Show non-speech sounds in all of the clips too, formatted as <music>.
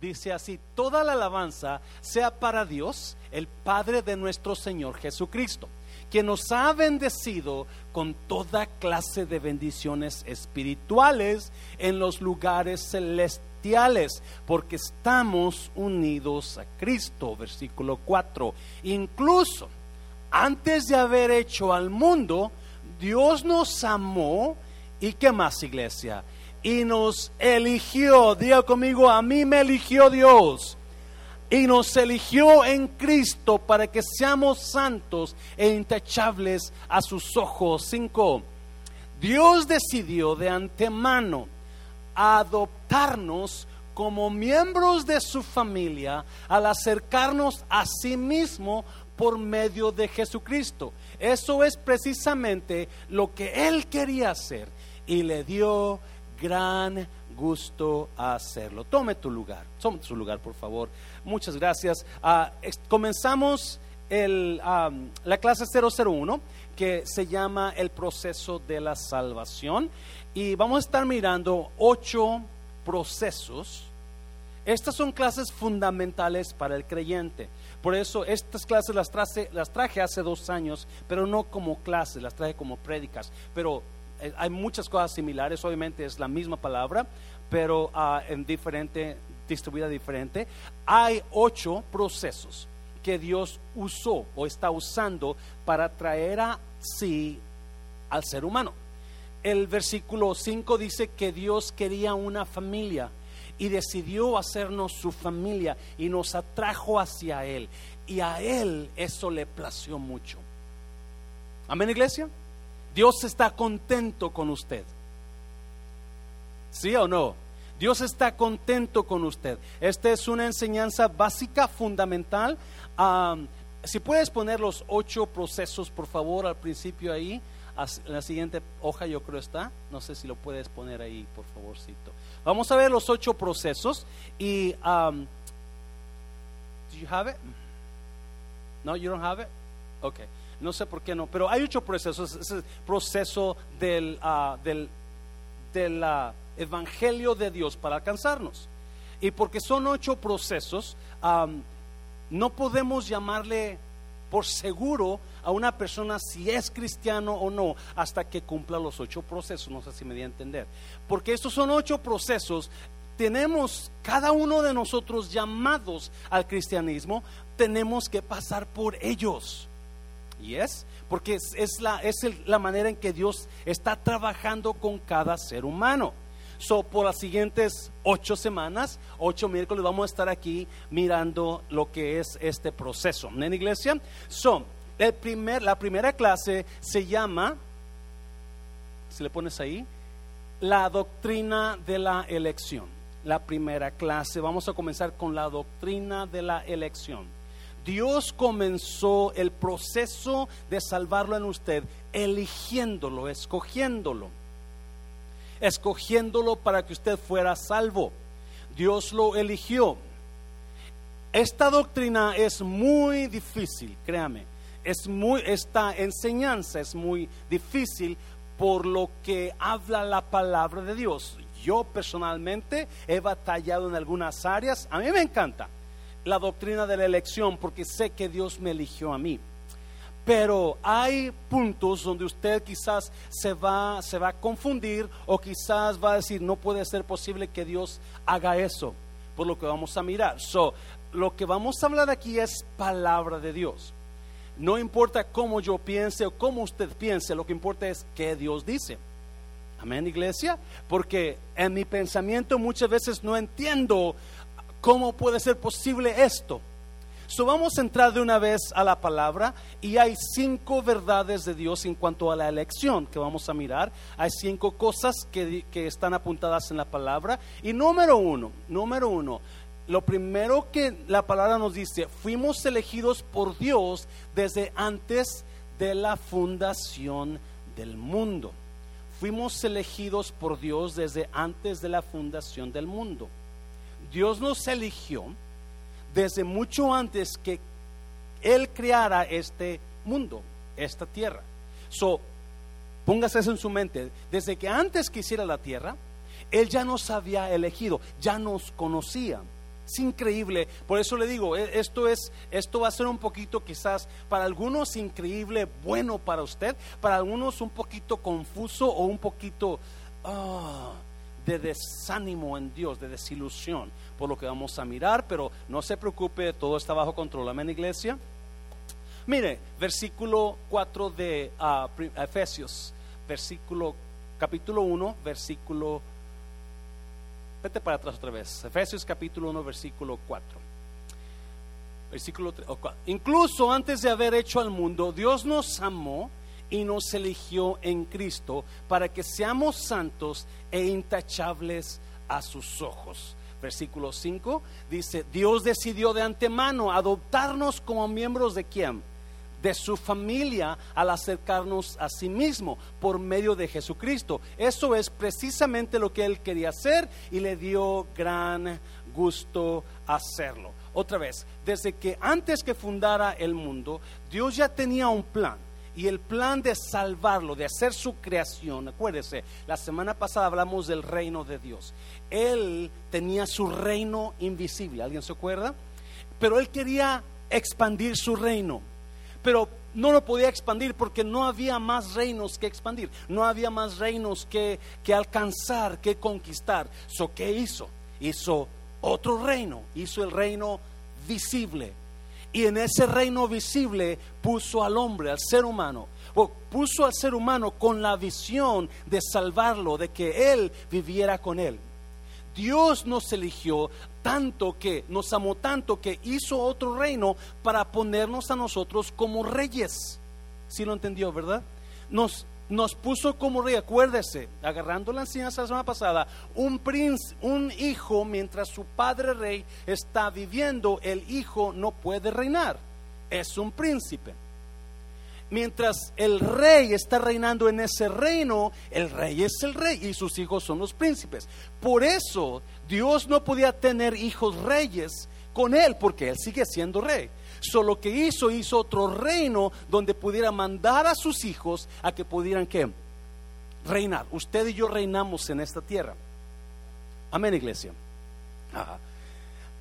dice así, toda la alabanza sea para Dios, el Padre de nuestro Señor Jesucristo, quien nos ha bendecido con toda clase de bendiciones espirituales en los lugares celestiales, porque estamos unidos a Cristo, versículo 4. Incluso antes de haber hecho al mundo, Dios nos amó y qué más iglesia y nos eligió. Diga conmigo, a mí me eligió Dios. Y nos eligió en Cristo para que seamos santos e intachables a sus ojos. Cinco. Dios decidió de antemano adoptarnos como miembros de su familia al acercarnos a sí mismo por medio de Jesucristo. Eso es precisamente lo que Él quería hacer y le dio gran gusto hacerlo. Tome tu lugar, tome su lugar, por favor. Muchas gracias. Ah, comenzamos el, la clase 001 que se llama el proceso de la salvación y vamos a estar mirando ocho procesos. Estas son clases fundamentales para el creyente. Por eso estas clases las, las traje hace dos años, pero no como clases, las traje como prédicas. Pero hay muchas cosas similares, obviamente es la misma palabra, pero ah, en diferente, distribuida diferente. Hay ocho procesos que Dios usó o está usando para traer a sí al ser humano. El versículo 5 dice que Dios quería una familia y decidió hacernos su familia y nos atrajo hacia Él. Y a Él eso le plació mucho. Amén, iglesia. Dios está contento con usted. ¿Sí o no? Dios está contento con usted. Esta es una enseñanza básica, fundamental. si puedes poner los ocho procesos, por favor, al principio ahí. En la siguiente hoja yo creo está. No sé si lo puedes poner ahí, por favorcito. Vamos a ver los ocho procesos. Y, um, do you have it? No, you don't have it? Okay. No sé por qué no, pero hay ocho procesos. Es el proceso del, uh, del, uh, Evangelio de Dios para alcanzarnos. Y porque son ocho procesos, um, no podemos llamarle por seguro a una persona si es cristiano o no hasta que cumpla los ocho procesos. No sé si me di a entender. Porque estos son ocho procesos. Tenemos cada uno de nosotros llamados al cristianismo, tenemos que pasar por ellos. Y es porque es, la, es la manera en que Dios está trabajando con cada ser humano. So, por las siguientes ocho semanas, ocho miércoles, vamos a estar aquí mirando lo que es este proceso. ¿En iglesia? So, el primer, la primera clase se llama, si le pones ahí, la doctrina de la elección. La primera clase, vamos a comenzar con la doctrina de la elección. Dios comenzó el proceso de salvarlo en usted, eligiéndolo, escogiéndolo, escogiéndolo para que usted fuera salvo. Dios lo eligió. Esta doctrina es muy difícil, créame. Es muy, esta enseñanza es muy difícil por lo que habla la palabra de Dios. Yo personalmente he batallado en algunas áreas. A mí me encanta la doctrina de la elección porque sé que Dios me eligió a mí. Pero hay puntos donde usted quizás se va, se va a confundir o quizás va a decir, no puede ser posible que Dios haga eso, por lo que vamos a mirar. So, lo que vamos a hablar aquí es palabra de Dios. No importa cómo yo piense o cómo usted piense, lo que importa es qué Dios dice. Amén, iglesia. Porque en mi pensamiento muchas veces no entiendo ¿Cómo puede ser posible esto? So vamos a entrar de una vez a la palabra y hay cinco verdades de Dios en cuanto a la elección que vamos a mirar. Hay cinco cosas que, que están apuntadas en la palabra. Y número uno, número uno, lo primero que la palabra nos dice, fuimos elegidos por Dios desde antes de la fundación del mundo. Fuimos elegidos por Dios desde antes de la fundación del mundo. Dios nos eligió desde mucho antes que Él creara este mundo, esta tierra. So, póngase eso en su mente. Desde que antes que hiciera la tierra, Él ya nos había elegido, ya nos conocía. Es increíble, por eso le digo, e, esto es esto va a ser un poquito quizás para algunos increíble, bueno para usted, para algunos un poquito confuso o un poquito ah, de desánimo en Dios, de desilusión por lo que vamos a mirar, pero no se preocupe, todo está bajo control. Amén, iglesia. Mire, versículo 4 de ah, Efesios, versículo capítulo 1, versículo Vete para atrás otra vez. Efesios capítulo 1, versículo 4. Versículo 3. Incluso antes de haber hecho al mundo, Dios nos amó y nos eligió en Cristo para que seamos santos e intachables a sus ojos. Versículo 5 dice, Dios decidió de antemano adoptarnos como miembros de quién? de su familia al acercarnos a sí mismo por medio de Jesucristo. Eso es precisamente lo que él quería hacer y le dio gran gusto hacerlo. Otra vez, desde que antes que fundara el mundo, Dios ya tenía un plan. Y el plan de salvarlo, de hacer su creación, acuérdese, la semana pasada hablamos del reino de Dios. Él tenía su reino invisible, ¿alguien se acuerda? Pero él quería expandir su reino pero no lo podía expandir porque no había más reinos que expandir, no había más reinos que, que alcanzar, que conquistar. So, ¿Qué hizo? Hizo otro reino, hizo el reino visible. Y en ese reino visible puso al hombre, al ser humano, puso al ser humano con la visión de salvarlo, de que él viviera con él. Dios nos eligió tanto que, nos amó tanto que hizo otro reino para ponernos a nosotros como reyes. Si lo entendió, ¿verdad? Nos, nos puso como rey, acuérdese, agarrando la enseñanza la semana pasada, un príncipe, un hijo, mientras su padre rey está viviendo, el hijo no puede reinar, es un príncipe mientras el rey está reinando en ese reino, el rey es el rey y sus hijos son los príncipes. Por eso Dios no podía tener hijos reyes con él, porque él sigue siendo rey. Solo que hizo, hizo otro reino donde pudiera mandar a sus hijos a que pudieran que reinar. Usted y yo reinamos en esta tierra. Amén, iglesia.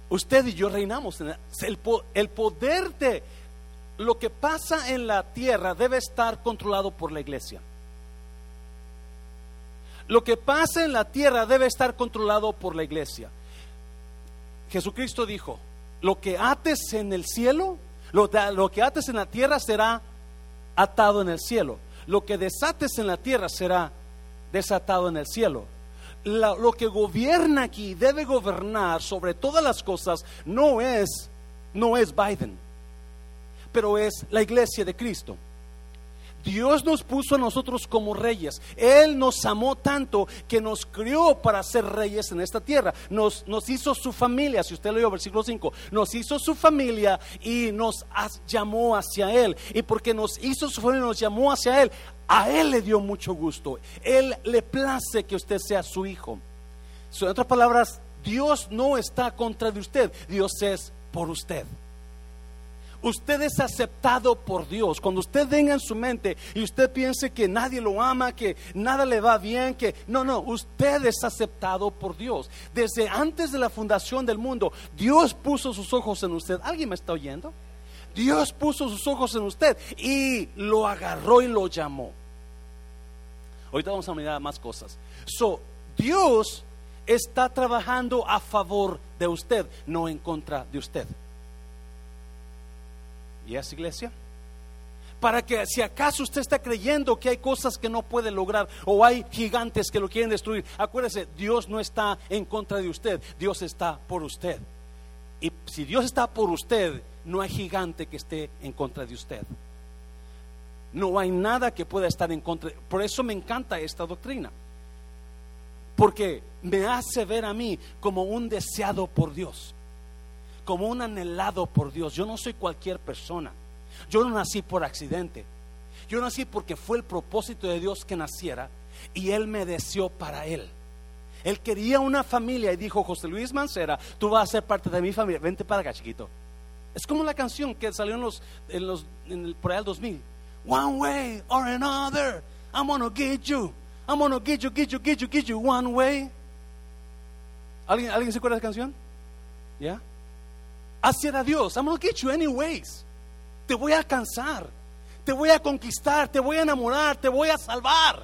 Usted y yo reinamos en el, el poder de lo que pasa en la tierra debe estar controlado por la iglesia. Lo que pasa en la tierra debe estar controlado por la iglesia. Jesucristo dijo, lo que ates en el cielo, lo, que ates en la tierra será atado en el cielo. Lo que desates en la tierra será desatado en el cielo. lo que gobierna aquí, debe gobernar sobre todas las cosas, no es, no es Biden pero es la iglesia de Cristo. Dios nos puso a nosotros como reyes. Él nos amó tanto que nos crió para ser reyes en esta tierra. Nos, nos hizo su familia, si usted leyó versículo 5, nos hizo su familia y nos llamó hacia Él. Y porque nos hizo su familia, nos llamó hacia Él, a Él le dio mucho gusto. Él le place que usted sea su hijo. En otras palabras, Dios no está contra de usted, Dios es por usted. Usted es aceptado por Dios. Cuando usted venga en su mente y usted piense que nadie lo ama, que nada le va bien, que no, no, usted es aceptado por Dios. Desde antes de la fundación del mundo, Dios puso sus ojos en usted. ¿Alguien me está oyendo? Dios puso sus ojos en usted y lo agarró y lo llamó. Ahorita vamos a mirar más cosas. So, Dios está trabajando a favor de usted, no en contra de usted. ¿Y es iglesia? Para que si acaso usted está creyendo que hay cosas que no puede lograr o hay gigantes que lo quieren destruir, acuérdese, Dios no está en contra de usted, Dios está por usted. Y si Dios está por usted, no hay gigante que esté en contra de usted. No hay nada que pueda estar en contra. Por eso me encanta esta doctrina. Porque me hace ver a mí como un deseado por Dios como un anhelado por Dios. Yo no soy cualquier persona. Yo no nací por accidente. Yo nací porque fue el propósito de Dios que naciera y Él me deseó para Él. Él quería una familia y dijo, José Luis Mancera, tú vas a ser parte de mi familia. Vente para acá, chiquito. Es como la canción que salió en los, en el, por allá 2000. One way or another, I'm gonna get you. I'm gonna get you, get you, get you, get you one way. ¿Alguien, ¿Alguien se acuerda de esa canción? ¿Ya? Era Dios. I'm gonna get you anyways. Te voy a alcanzar. Te voy a conquistar. Te voy a enamorar. Te voy a salvar.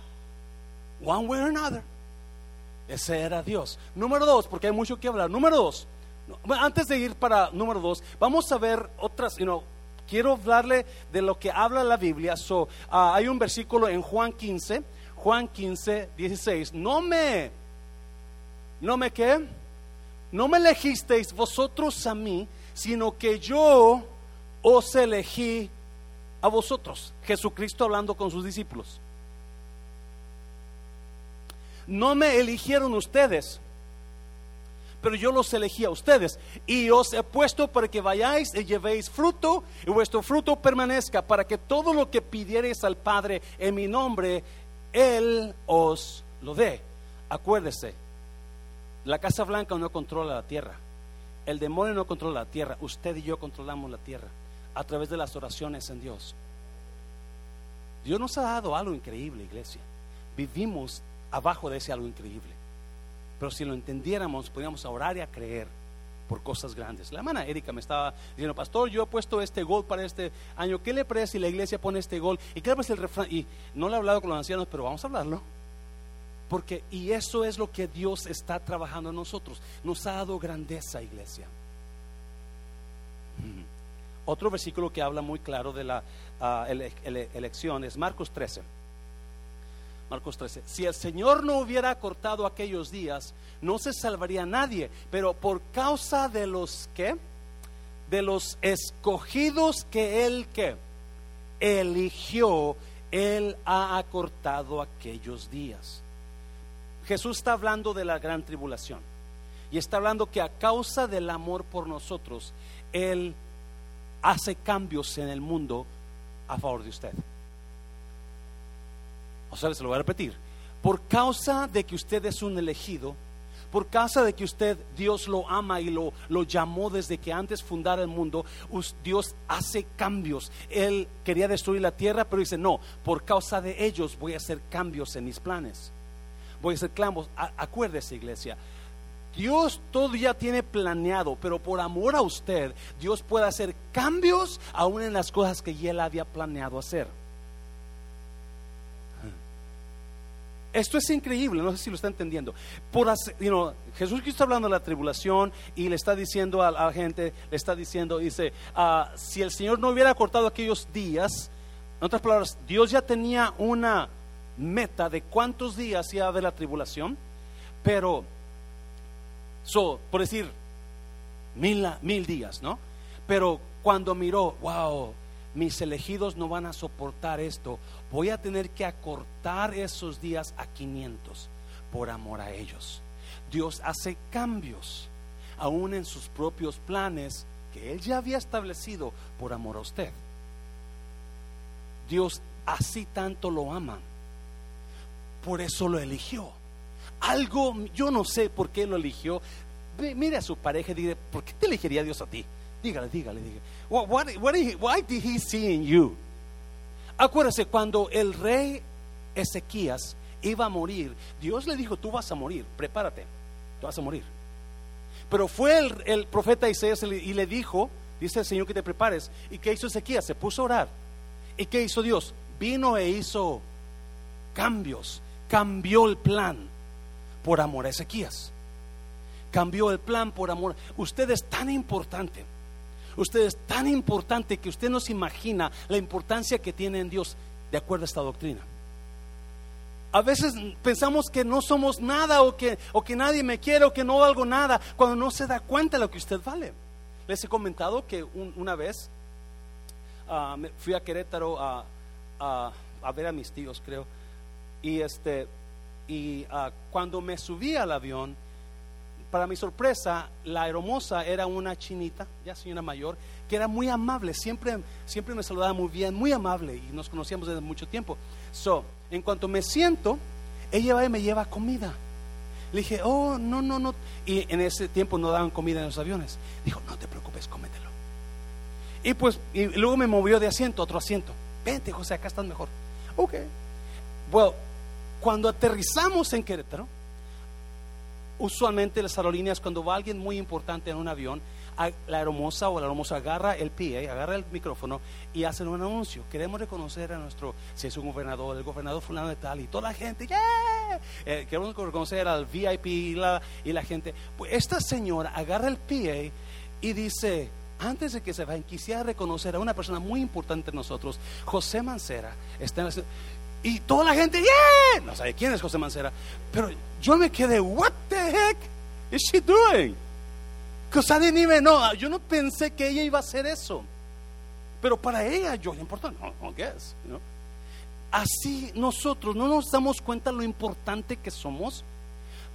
One way or another. Ese era Dios. Número dos, porque hay mucho que hablar. Número dos. Antes de ir para número dos, vamos a ver otras, you know, quiero hablarle de lo que habla la Biblia. So, ah, hay un versículo en Juan 15, Juan 15, 16. No me, no me qué, no me elegisteis vosotros a mí, sino que yo os elegí a vosotros. Jesucristo hablando con sus discípulos. No me eligieron ustedes, pero yo los elegí a ustedes y os he puesto para que vayáis y llevéis fruto y vuestro fruto permanezca, para que todo lo que pidiereis al Padre en mi nombre, Él os lo dé. Acuérdese, la Casa Blanca no controla la tierra, el demonio no controla la tierra, usted y yo controlamos la tierra a través de las oraciones en Dios. Dios nos ha dado algo increíble, iglesia. Vivimos abajo de ese algo increíble. Pero si lo entendiéramos, podríamos orar y a creer por cosas grandes. La hermana Erika me estaba diciendo, pastor, yo he puesto este gol para este año. ¿Qué le parece si la iglesia pone este gol? ¿Y qué le parece el refrán? Y no le he hablado con los ancianos, pero vamos a hablarlo. Porque, y eso es lo que Dios está trabajando en nosotros. Nos ha dado grandeza, iglesia. Otro versículo que habla muy claro de la uh, elección es Marcos 13. Marcos 13. Si el Señor no hubiera cortado aquellos días, no se salvaría nadie, pero por causa de los que, de los escogidos que Él que eligió, Él ha acortado aquellos días. Jesús está hablando de la gran tribulación y está hablando que a causa del amor por nosotros, Él hace cambios en el mundo a favor de usted. O sea, se lo voy a repetir. Por causa de que usted es un elegido, por causa de que usted, Dios lo ama y lo, lo llamó desde que antes fundara el mundo, Dios hace cambios. Él quería destruir la tierra, pero dice, no, por causa de ellos voy a hacer cambios en mis planes. Voy a hacer cambios. Acuérdese, iglesia, Dios todo ya tiene planeado, pero por amor a usted, Dios puede hacer cambios aún en las cosas que Él había planeado hacer. Esto es increíble, no sé si lo está entendiendo. Por Jesús que está hablando de la tribulación y le está diciendo a, la gente, le está diciendo, dice, ah, si el Señor no hubiera cortado aquellos días, en otras palabras, Dios ya tenía una meta de cuántos días iba a haber la tribulación, pero, so, por decir, mil, mil días, ¿no? Pero cuando miró, wow, mis elegidos no van a soportar esto, voy a tener que acortar esos días a 500 por amor a ellos. Dios hace cambios aún en sus propios planes que Él ya había establecido por amor a usted. Dios así tanto lo ama, por eso lo eligió. Algo, yo no sé por qué lo eligió. Mire a su pareja y dice, ¿por qué te elegiría Dios a ti? Dígale, dígale, dígale. Why did he see in you? Acuérdese, cuando el rey Ezequías iba a morir, Dios le dijo, tú vas a morir, prepárate, tú vas a morir. Pero fue el, el profeta Isaías y le dijo, dice el Señor que te prepares. ¿Y qué hizo Ezequías? Se puso a orar. ¿Y qué hizo Dios? Vino e hizo cambios, cambió el plan por amor a Ezequías. Cambió el plan por amor. Usted es tan importante Usted es tan importante que usted no se imagina la importancia que tiene en Dios de acuerdo a esta doctrina. A veces pensamos que no somos nada o que, o que nadie me quiere o que no valgo nada cuando no se da cuenta de lo que usted vale. Les he comentado que una vez ah, fui a Querétaro a, a, ver a mis tíos, creo, y, este, y ah, cuando me subí al avión, para mi sorpresa, la hermosa era una chinita, ya señora mayor, que era muy amable, siempre, siempre me saludaba muy bien, muy amable y nos conocíamos desde mucho tiempo. So, en cuanto me siento, ella va y me lleva comida. Le dije, oh, no, no, no. Y en ese tiempo no daban comida en los aviones. Dijo, no te preocupes, cómetelo. Y pues, y luego me movió de asiento a otro asiento. Vente, José, acá estás mejor. Ok. Bueno, cuando aterrizamos en Querétaro, usualmente las aerolíneas cuando va alguien muy importante en un avión, la hermosa o la hermosa agarra el pie, agarra el micrófono y hacen un anuncio. Queremos reconocer a nuestro, si es un gobernador, el gobernador fulano de tal, y toda la gente, eh, queremos reconocer al VIP y la, la gente. Pues esta señora agarra el pie y dice, antes de que se vayan, quisiera reconocer a una persona muy importante en nosotros, José Mancera. Está y toda la gente, yeah, no sabe quién es José Mancera, pero yo me quedé, what the heck is she doing? Because I. Yo no pensé que ella iba a hacer eso. Pero para ella yo le importa, no, no guess, Así nosotros no nos damos cuenta lo importante que somos,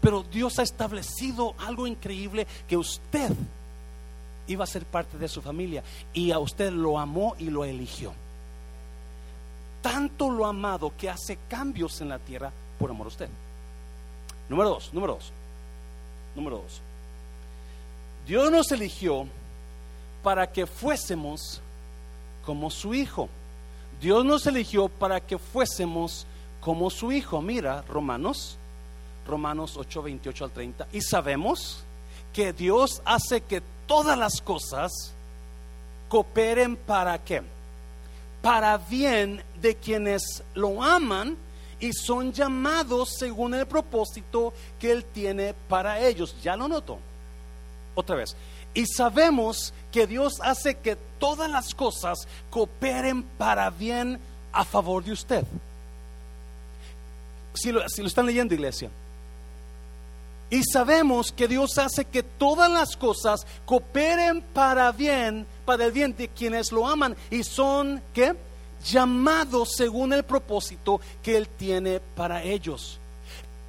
pero Dios ha establecido algo increíble que usted iba a ser parte de su familia y a usted lo amó y lo eligió. Tanto lo amado que hace cambios en la tierra por amor a usted. Número dos, número dos, número dos. Dios nos eligió para que fuésemos como su hijo. Dios nos eligió para que fuésemos como su hijo. Mira, Romanos, Romanos 8, 28 al 30. Y sabemos que Dios hace que todas las cosas cooperen para qué? Para bien de quienes lo aman y son llamados según el propósito que Él tiene para ellos. ¿Ya lo notó? Otra vez. Y sabemos que Dios hace que todas las cosas cooperen para bien a favor de usted. Si lo, si lo están leyendo, iglesia. Y sabemos que Dios hace que todas las cosas cooperen para bien, para el bien de quienes lo aman y son ¿qué? llamados según el propósito que Él tiene para ellos.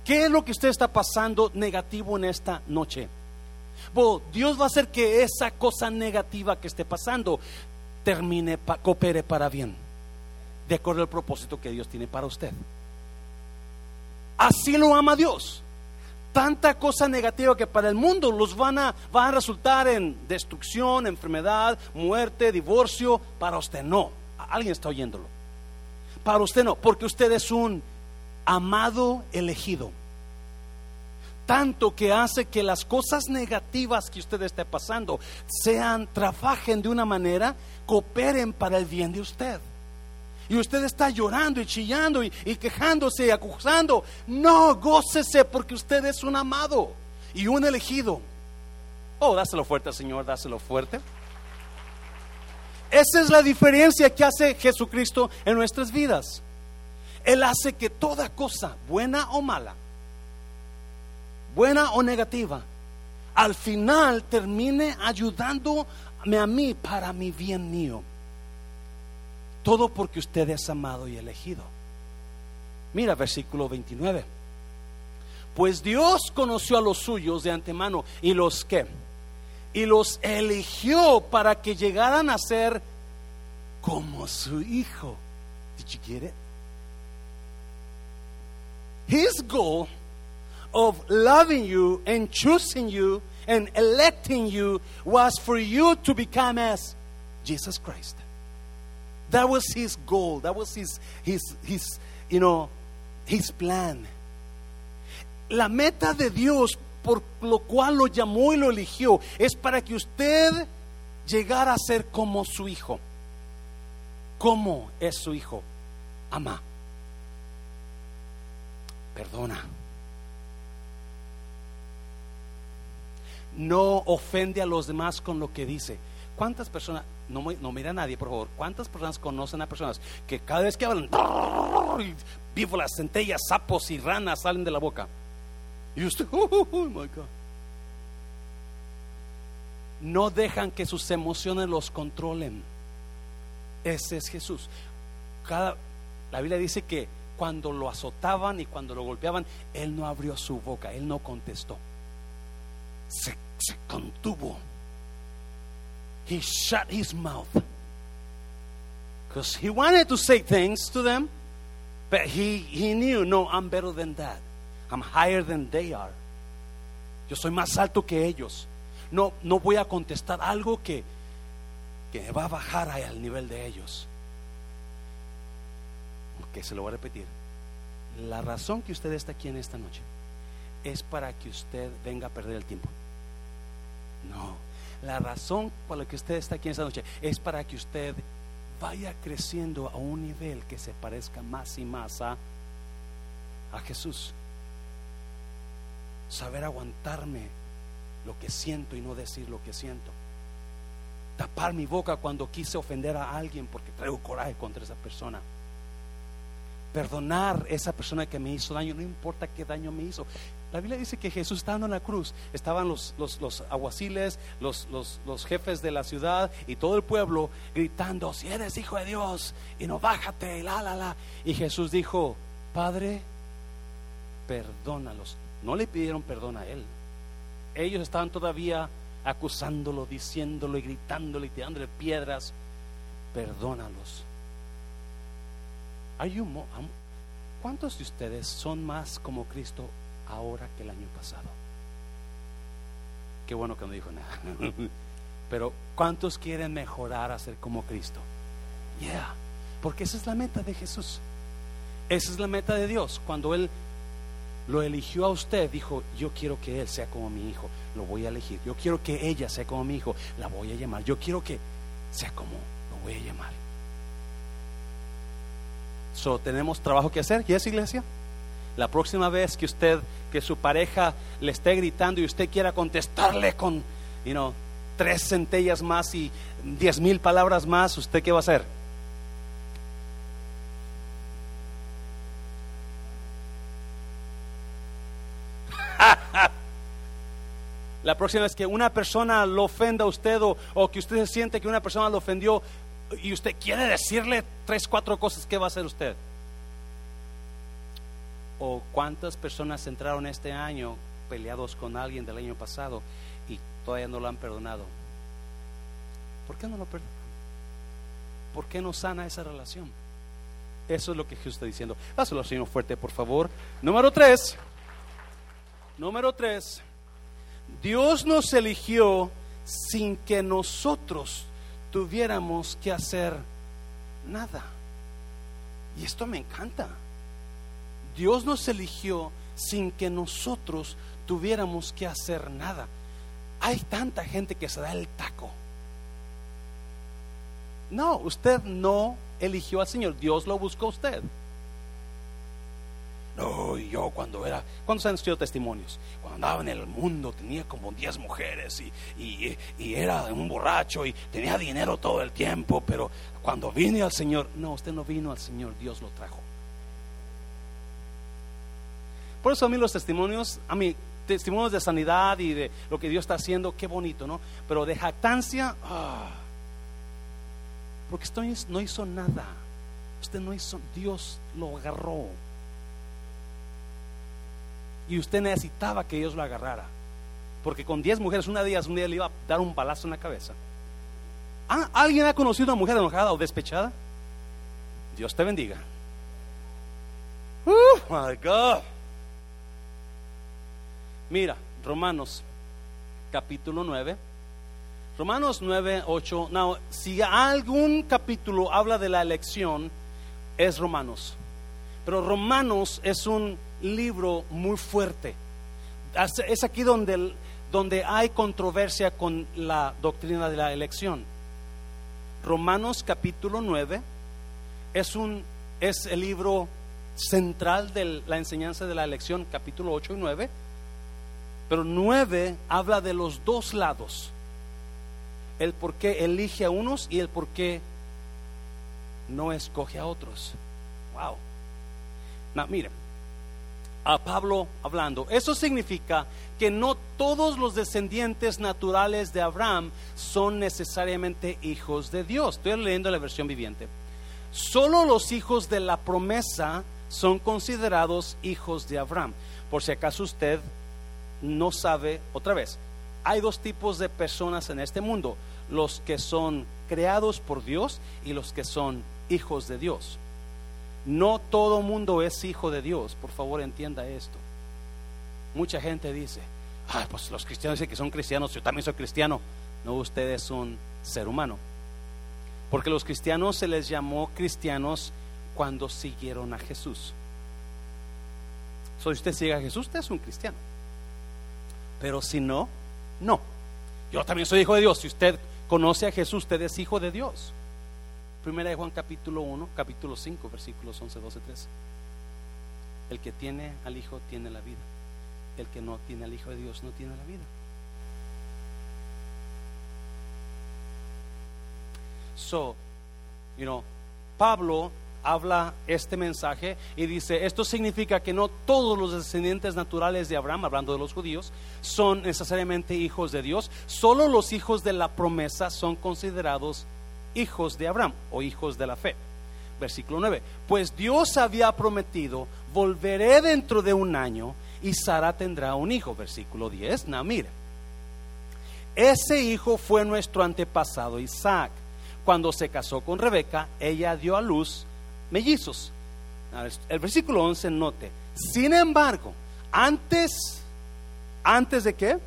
¿Qué es lo que usted está pasando negativo en esta noche? Dios va a hacer que esa cosa negativa que esté pasando termine, coopere para bien, de acuerdo al propósito que Dios tiene para usted. Así lo ama Dios tanta cosa negativa que para el mundo los van a, van a resultar en destrucción, enfermedad, muerte, divorcio. Para usted no. Alguien está oyéndolo. Para usted no, porque usted es un amado elegido. Tanto que hace que las cosas negativas que usted esté pasando sean, trabajen de una manera, cooperen para el bien de usted y usted está llorando y chillando y, quejándose y acusando. No, gócese porque usted es un amado y un elegido. Oh, dáselo fuerte, Señor, dáselo fuerte. Esa es la diferencia que hace Jesucristo en nuestras vidas. Él hace que toda cosa, buena o mala, buena o negativa, al final termine ayudándome a mí para mi bien mío. Todo porque usted es amado y elegido. Mira versículo 29. Pues Dios conoció a los suyos de antemano y los que y los eligió para que llegaran a ser como su hijo. Did you get it? His goal of loving you and choosing you and electing you was for you to become as Jesus Christ. That was his goal. That was his, his, his, you know, his plan. La meta de Dios por lo cual lo llamó y lo eligió es para que usted llegara a ser como su hijo. ¿Cómo es su hijo? Ama. Perdona. No ofende a los demás con lo que dice. ¿Cuántas personas, no, mira a nadie, por favor, cuántas personas conocen a personas que cada vez que hablan, las centellas, sapos y ranas salen de la boca? Y usted, oh, my God. No dejan que sus emociones los controlen. Ese es Jesús. Cada, la Biblia dice que cuando lo azotaban y cuando lo golpeaban, él no abrió su boca, él no contestó. Se contuvo he shut his mouth. Because he wanted to say things to them, but he, knew, no, I'm better than that. I'm higher than they are. Yo soy más alto que ellos. No, no voy a contestar algo que, va a bajar al nivel de ellos. Ok, se lo voy a repetir. La razón que usted está aquí en esta noche es para que usted venga a perder el tiempo. No, la razón por la que usted está aquí esta noche es para que usted vaya creciendo a un nivel que se parezca más y más a, a Jesús. Saber aguantarme lo que siento y no decir lo que siento. Tapar mi boca cuando quise ofender a alguien porque traigo coraje contra esa persona perdonar a esa persona que me hizo daño, no importa qué daño me hizo. La Biblia dice que Jesús estando en la cruz, estaban los, los, los aguaciles, los, los, jefes de la ciudad y todo el pueblo gritando, si eres hijo de Dios, y no bájate, la, la, la. Y Jesús dijo, Padre, perdónalos. No le pidieron perdón a él. Ellos estaban todavía acusándolo, diciéndolo y gritándole y tirándole piedras. Perdónalos hay un, ¿Cuántos de ustedes son más como Cristo ahora que el año pasado? Qué bueno que no dijo nada. <laughs> Pero ¿cuántos quieren mejorar a ser como Cristo? Yeah, porque esa es la meta de Jesús. Esa es la meta de Dios. Cuando Él lo eligió a usted, dijo, yo quiero que Él sea como mi hijo, lo voy a elegir. Yo quiero que ella sea como mi hijo, la voy a llamar. Yo quiero que sea como, lo voy a llamar. So, tenemos trabajo que hacer. ¿Y es iglesia? La próxima vez que usted, que su pareja le esté gritando y usted quiera contestarle con, you know, tres centellas más y diez mil palabras más, ¿usted qué va a hacer? <laughs> La próxima vez que una persona lo ofenda a usted o, que usted se siente que una persona lo ofendió, y usted quiere decirle tres, cuatro cosas, ¿qué va a hacer usted? ¿O cuántas personas entraron este año peleados con alguien del año pasado y todavía no lo han perdonado? ¿Por qué no lo perdonan? ¿Por qué no sana esa relación? Eso es lo que Jesús está diciendo. Hazlo, Señor, fuerte, por favor. Número tres. Número tres. Dios nos eligió sin que nosotros tuviéramos que hacer nada. Y esto me encanta. Dios nos eligió sin que nosotros tuviéramos que hacer nada. Hay tanta gente que se da el taco. No, usted no eligió al Señor, Dios lo buscó a usted. No, yo cuando era, ¿cuántos han estudiado testimonios? Cuando andaba en el mundo tenía como 10 mujeres y, y, era un borracho y tenía dinero todo el tiempo, pero cuando vine al Señor, no, usted no vino al Señor, Dios lo trajo. Por eso a mí los testimonios, a mí testimonios de sanidad y de lo que Dios está haciendo, qué bonito, ¿no? Pero de jactancia, ah, porque usted no hizo nada. Usted no hizo, Dios lo agarró y usted necesitaba que Dios lo agarrara. Porque con 10 mujeres, una de ellas un día le iba a dar un balazo en la cabeza. ¿Ah, ¿Alguien ha conocido a una mujer enojada o despechada? Dios te bendiga. Oh my God. Mira, Romanos capítulo 9. Romanos 9, 8. No, si algún capítulo habla de la elección, es Romanos. Pero Romanos es un libro muy fuerte. Es aquí donde, donde hay controversia con la doctrina de la elección. Romanos capítulo 9 es, un, es el libro central de la enseñanza de la elección, capítulo 8 y 9. Pero 9 habla de los dos lados. El por qué elige a unos y el por qué no escoge a otros. Wow. No, mire, a Pablo hablando. Eso significa que no todos los descendientes naturales de Abraham son necesariamente hijos de Dios. Estoy leyendo la versión viviente. Solo los hijos de la promesa son considerados hijos de Abraham. Por si acaso usted no sabe, otra vez, hay dos tipos de personas en este mundo, los que son creados por Dios y los que son hijos de Dios. No todo mundo es hijo de Dios, por favor entienda esto. Mucha gente dice, ah, pues los cristianos dicen que son cristianos, yo también soy cristiano. No, usted es un ser humano. Porque los cristianos se les llamó cristianos cuando siguieron a Jesús. So, si usted sigue a Jesús, usted es un cristiano. Pero si no, no. Yo también soy hijo de Dios. Si usted conoce a Jesús, usted es hijo de Dios. Primera de Juan capítulo 1, capítulo 5, versículos 11, 12, 13. El que tiene al Hijo tiene la vida. El que no tiene al Hijo de Dios no tiene la vida. So, you know, Pablo habla este mensaje y dice, esto significa que no todos los descendientes naturales de Abraham, hablando de los judíos, son necesariamente hijos de Dios, solo los hijos de la promesa son considerados hijos de Abraham o hijos de la fe. Versículo 9, pues Dios había prometido, volveré dentro de un año y Sara tendrá un hijo. Versículo 10, no, mire, ese hijo fue nuestro antepasado Isaac. Cuando se casó con Rebeca, ella dio a luz mellizos. El versículo 11 note, sin embargo, antes, antes de qué?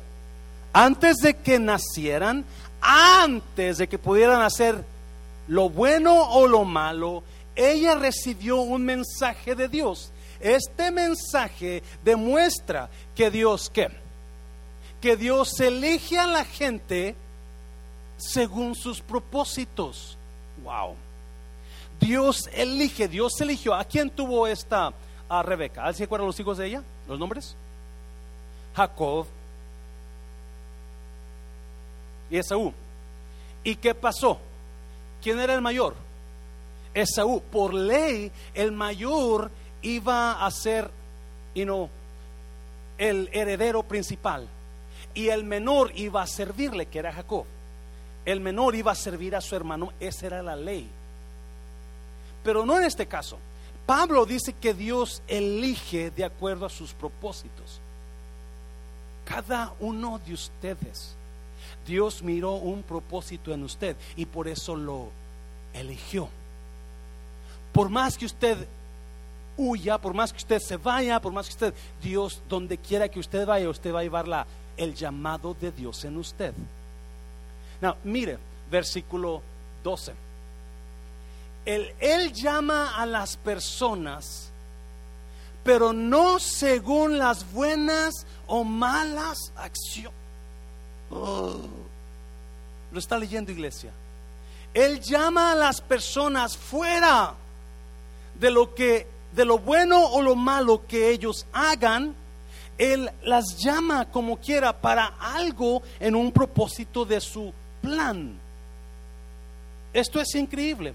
Antes de que nacieran, antes de que pudieran hacer lo bueno o lo malo, ella recibió un mensaje de Dios. Este mensaje demuestra que Dios qué? Que Dios elige a la gente según sus propósitos. Wow. Dios elige, Dios eligió. ¿A quién tuvo esta a Rebeca? ¿Alguien se acuerda los hijos de ella? ¿Los nombres? Jacob y Esaú. ¿Y qué pasó? ¿Quién era el mayor? Esaú. Por ley, el mayor iba a ser you el heredero principal. Y el menor iba a servirle, que era Jacob. El menor iba a servir a su hermano. Esa era la ley. Pero no en este caso. Pablo dice que Dios elige de acuerdo a sus propósitos. Cada uno de ustedes, Dios miró un propósito en usted y por eso lo eligió. Por más que usted huya, por más que usted se vaya, por más que usted, Dios, donde quiera que usted vaya, usted va a llevar la, el llamado de Dios en usted. Now, mire, versículo 12 él, llama a las personas, pero no según las buenas o malas acciones. Oh, lo está leyendo iglesia. Él llama a las personas fuera de lo que de lo bueno o lo malo que ellos hagan, él las llama como quiera para algo en un propósito de su plan. Esto es increíble.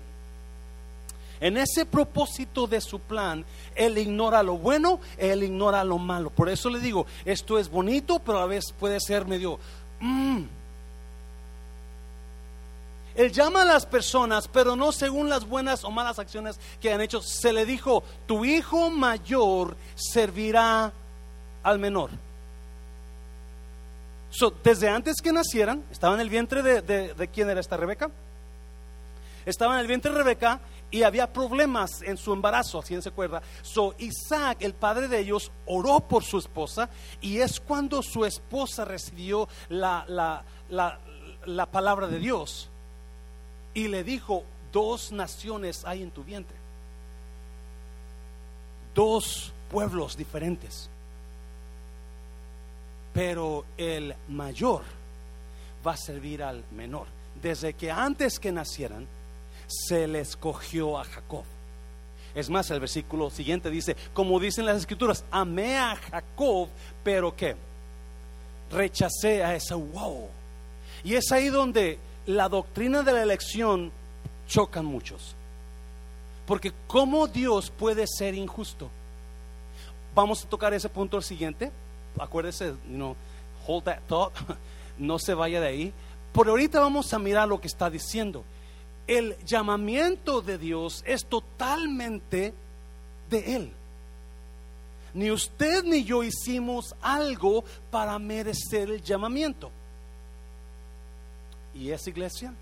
En ese propósito de su plan, Él ignora lo bueno, Él ignora lo malo. Por eso le digo, esto es bonito, pero a veces puede ser medio... Mm. Él llama a las personas, pero no según las buenas o malas acciones que han hecho. Se le dijo, tu hijo mayor servirá al menor. desde antes que nacieran, estaba en el vientre de, de quién era esta Rebeca. Estaba en el vientre de Rebeca y había problemas en su embarazo, así se acuerda. So Isaac, el padre de ellos, oró por su esposa y es cuando su esposa recibió la, la, palabra de Dios y le dijo, dos naciones hay en tu vientre, dos pueblos diferentes, pero el mayor va a servir al menor. Desde que antes que nacieran, se le escogió a Jacob. Es más, el versículo siguiente dice, como dicen las escrituras, amé a Jacob, pero que rechacé a Esaú. Y es ahí donde la doctrina de la elección chocan muchos. Porque ¿cómo Dios puede ser injusto? Vamos a tocar ese punto el siguiente. Acuérdese, no, hold that thought. <laughs> No se vaya de ahí. Por ahorita vamos a mirar lo que está diciendo el llamamiento de Dios es totalmente de Él. Ni usted ni yo hicimos algo para merecer el llamamiento. ¿Y esa iglesia?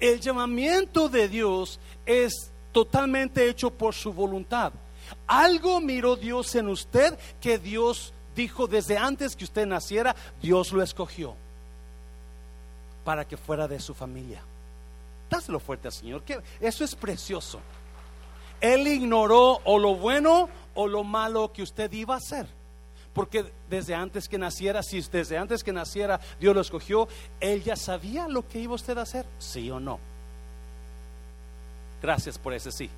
El llamamiento de Dios es totalmente hecho por su voluntad. Algo miró Dios en usted que Dios dijo desde antes que usted naciera, Dios lo escogió para que fuera de su familia. Dáselo fuerte al Señor. Eso es precioso. Él ignoró o lo bueno o lo malo que usted iba a hacer. Porque desde antes que naciera, si desde antes que naciera Dios lo escogió, Él ya sabía lo que iba usted a hacer, sí o no. Gracias por ese sí.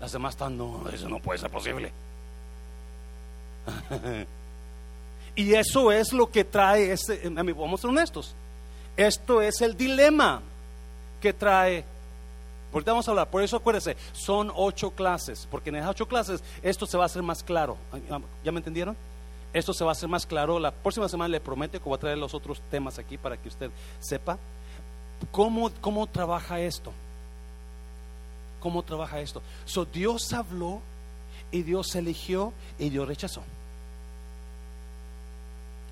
Las demás están, no, eso no puede ser posible. <laughs> y eso es lo que trae, ese, vamos a ser honestos, esto es el dilema que trae Ahorita vamos a hablar, por eso acuérdese, son ocho clases, porque en esas ocho clases esto se va a hacer más claro. ¿Ya me entendieron? Esto se va a hacer más claro. La próxima semana le prometo que voy a traer los otros temas aquí para que usted sepa cómo, cómo trabaja esto. ¿Cómo trabaja esto? So, Dios habló y Dios eligió y Dios rechazó.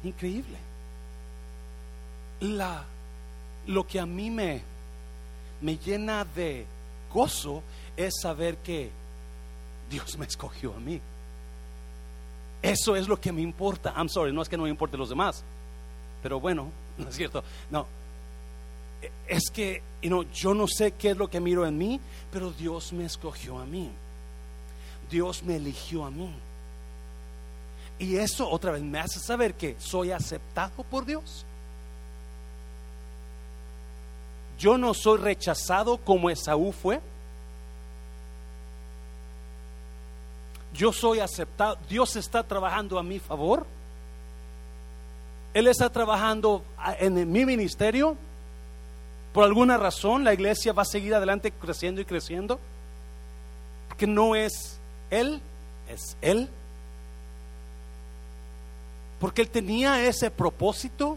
Increíble. La, lo que a mí me, me llena de gozo es saber que Dios me escogió a mí. Eso es lo que me importa. I'm sorry, no es que no me importe los demás. Pero bueno, <laughs> no es cierto. No. Es que yo no sé qué es lo que miro en mí, pero Dios me escogió a mí. Dios me eligió a mí. Y eso otra vez me hace saber que soy aceptado por Dios. Yo no soy rechazado como Esaú fue. Yo soy aceptado. Dios está trabajando a mi favor. Él está trabajando en mi ministerio. Por alguna razón la iglesia va a seguir adelante creciendo y creciendo. Que no es Él, es Él. Porque Él tenía ese propósito.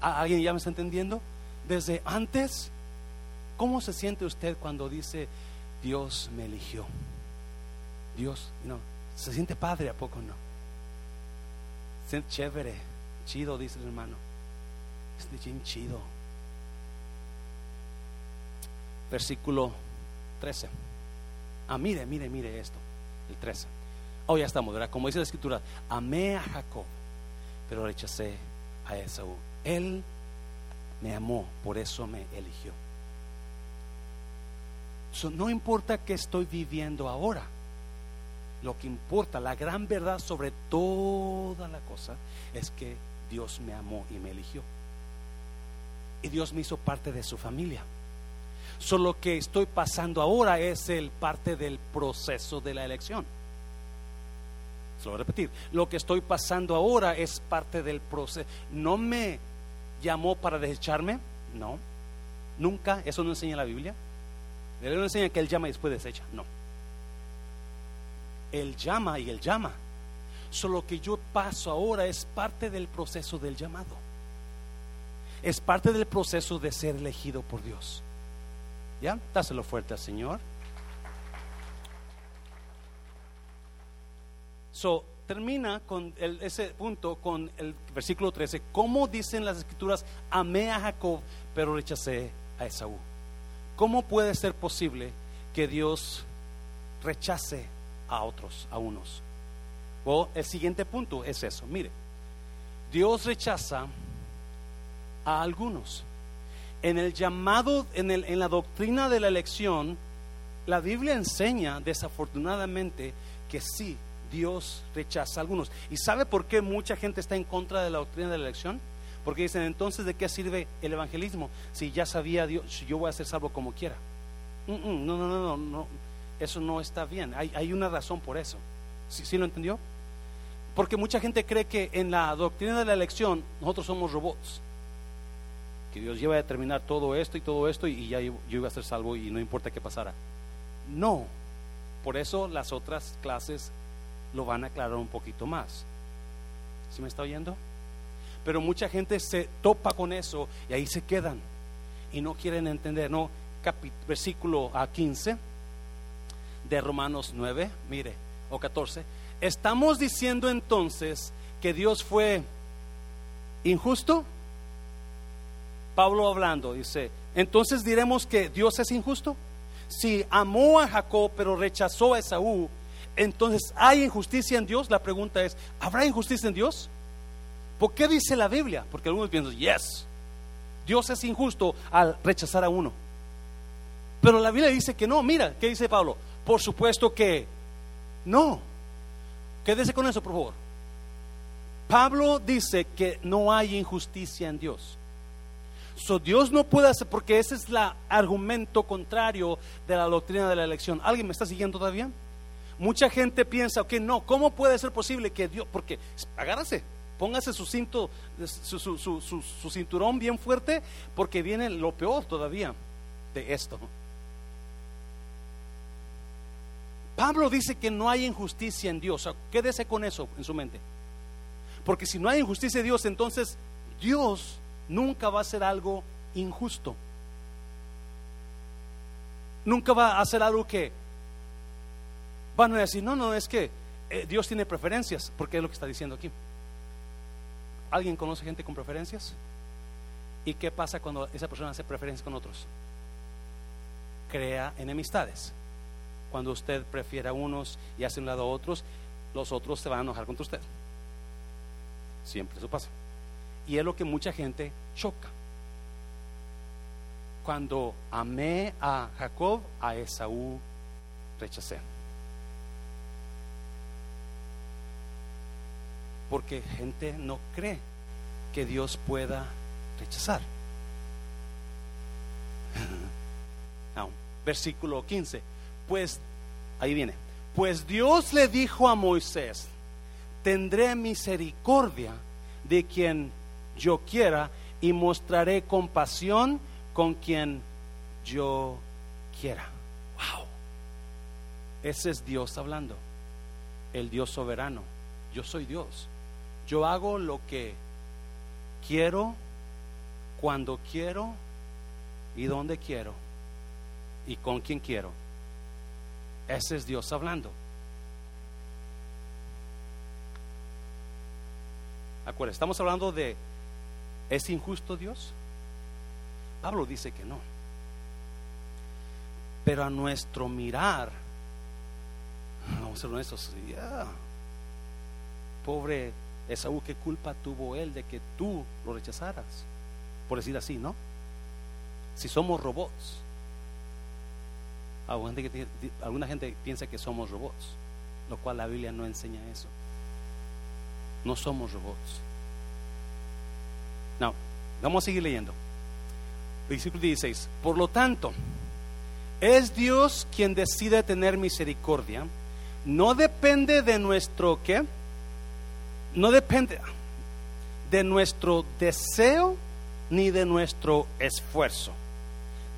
¿Alguien ya me está entendiendo? Desde antes. ¿Cómo se siente usted cuando dice, Dios me eligió? Dios, no, se siente padre, ¿a poco no? Se siente chévere, chido, dice el hermano. Es de chido. Versículo 13. Ah, mire, mire, mire esto. El 13. Oh, ya estamos, ¿verdad? Como dice la escritura, amé a Jacob, pero rechacé a Esaú. Él me amó, por eso me eligió no importa qué estoy viviendo ahora. Lo que importa, la gran verdad sobre toda la cosa, es que Dios me amó y me eligió. Y Dios me hizo parte de su familia. Solo que estoy pasando ahora es el parte del proceso de la elección. Se repetir. Lo que estoy pasando ahora es parte del proceso. No me llamó para desecharme, no. Nunca, eso no enseña la Biblia. Él no enseña que Él llama y después desecha. No. Él llama y Él llama. Solo que yo paso ahora es parte del proceso del llamado. Es parte del proceso de ser elegido por Dios. ¿Ya? Dáselo fuerte al Señor. So, termina con ese punto con el versículo 13. ¿Cómo dicen las escrituras? Amé a Jacob, pero rechacé a Esaú. ¿Cómo puede ser posible que Dios rechace a otros, a unos? El siguiente punto es eso. Mire, Dios rechaza a algunos. En el llamado, en, el, en la doctrina de la elección, la Biblia enseña desafortunadamente que sí, Dios rechaza a algunos. ¿Y sabe por qué mucha gente está en contra de la doctrina de la elección? Porque dicen, entonces, ¿de qué sirve el evangelismo? Si ya sabía Dios, yo voy a ser salvo como quiera. no, no, no, no, no, eso no está bien. Hay, hay una razón por eso. ¿Sí, ¿Sí, lo entendió? Porque mucha gente cree que en la doctrina de la elección nosotros somos robots. Que Dios lleva a determinar todo esto y todo esto y ya yo, yo iba a ser salvo y no importa qué pasara. No. Por eso las otras clases lo van a aclarar un poquito más. ¿Sí me está oyendo? Pero mucha gente se topa con eso y ahí se quedan y no quieren entender. No, versículo a 15 de Romanos 9, mire, o 14. Estamos diciendo entonces que Dios fue injusto. Pablo hablando dice, entonces diremos que Dios es injusto. Si amó a Jacob pero rechazó a Esaú, entonces ¿hay injusticia en Dios? La pregunta es, ¿habrá injusticia en Dios? ¿Por qué dice la Biblia? Porque algunos piensan, yes, Dios es injusto al rechazar a uno. Pero la Biblia dice que no. Mira, ¿qué dice Pablo? Por supuesto que no. Quédese con eso, por favor. Pablo dice que no hay injusticia en Dios. So, Dios no puede hacer, porque ese es el argumento contrario de la doctrina de la elección. ¿Alguien me está siguiendo todavía? Mucha gente piensa, que no, ¿cómo puede ser posible que Dios, porque agárrase, póngase su cinto, su, cinturón bien fuerte, porque viene lo peor todavía de esto. Pablo dice que no hay injusticia en Dios. quédese con eso en su mente. Porque si no hay injusticia en Dios, entonces Dios nunca va a hacer algo injusto. Nunca va a hacer algo que van a decir, no, no, es que eh, Dios tiene preferencias, porque es lo que está diciendo aquí. ¿Alguien conoce gente con preferencias? ¿Y qué pasa cuando esa persona hace preferencias con otros? Crea enemistades. Cuando usted prefiere a unos y hace un lado a otros, los otros se van a enojar contra usted. Siempre eso pasa. Y es lo que mucha gente choca. Cuando amé a Jacob, a Esaú rechacé. Porque gente no cree que Dios pueda rechazar. <laughs> versículo 15 pues, ahí viene, pues Dios le dijo a Moisés, tendré misericordia de quien yo quiera y mostraré compasión con quien yo quiera. Wow. Ese es Dios hablando. El Dios soberano. Yo soy Dios. Yo hago lo que quiero, cuando quiero y donde quiero y con quien quiero. Ese es Dios hablando. Acuérdense, estamos hablando de, ¿es injusto Dios? Pablo dice que no. Pero a nuestro mirar, vamos a ser honestos, pobre Esaú, ¿qué culpa tuvo él de que tú lo rechazaras? Por decir así, ¿no? Si somos robots, Alguna gente, piensa que somos robots, lo cual la Biblia no enseña eso. No somos robots. No, vamos a seguir leyendo. Versículo 16. Por lo tanto, es Dios quien decide tener misericordia. No depende de nuestro qué? No depende de nuestro deseo ni de nuestro esfuerzo.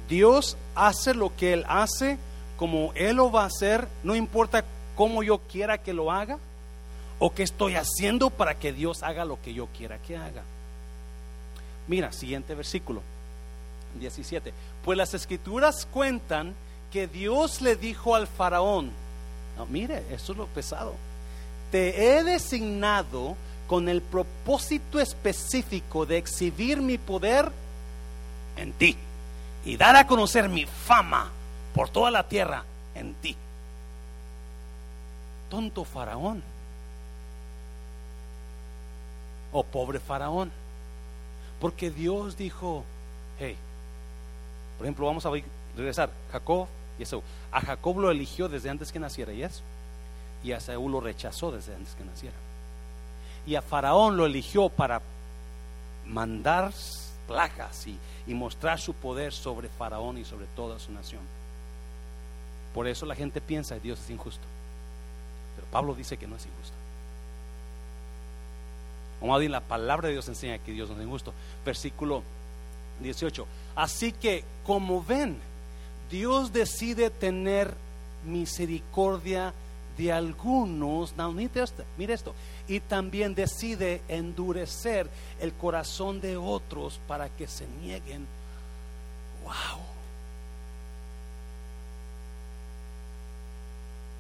Dios hace lo que Él hace como Él lo va a hacer, no importa cómo yo quiera que lo haga o qué estoy haciendo para que Dios haga lo que yo quiera que haga. Mira, siguiente versículo, 17. Pues las escrituras cuentan que Dios le dijo al faraón, no, mire, eso es lo pesado, te he designado con el propósito específico de exhibir mi poder en ti y dar a conocer mi fama por toda la tierra en ti. Tonto faraón. O pobre faraón. Porque Dios dijo, hey, por ejemplo, vamos a regresar, Jacob y Esaú. A Jacob lo eligió desde antes que naciera, ¿y eso? Y a Esaú lo rechazó desde antes que naciera. Y a Faraón lo eligió para mandar plagas y, mostrar su poder sobre Faraón y sobre toda su nación. Por eso la gente piensa que Dios es injusto. Pero Pablo dice que no es injusto. Como a la palabra de Dios enseña que Dios no es injusto. Versículo 18. Así que, como ven, Dios decide tener misericordia de algunos. No, mire esto. Y también decide endurecer el corazón de otros para que se nieguen. Wow.